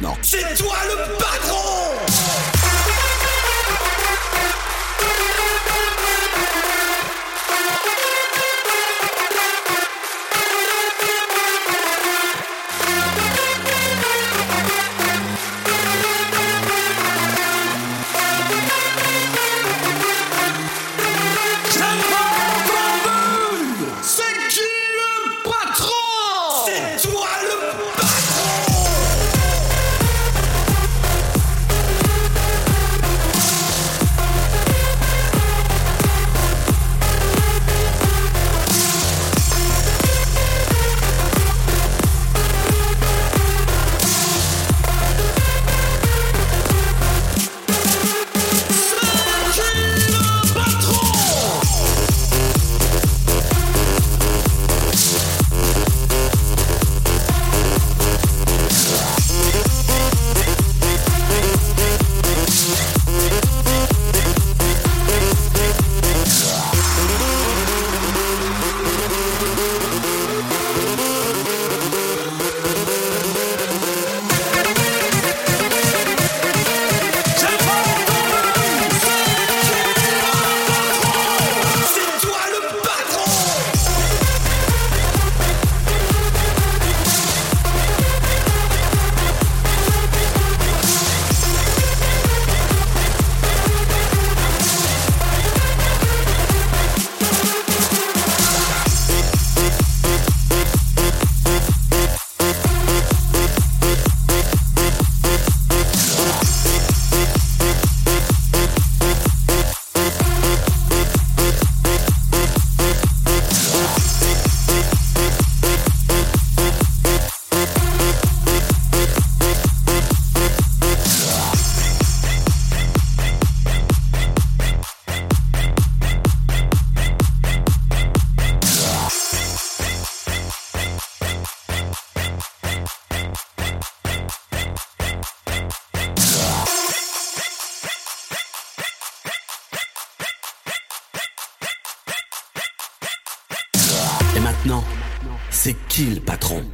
maintenant. C'est toi le patron C'est qui le patron maintenant, c'est qui le patron?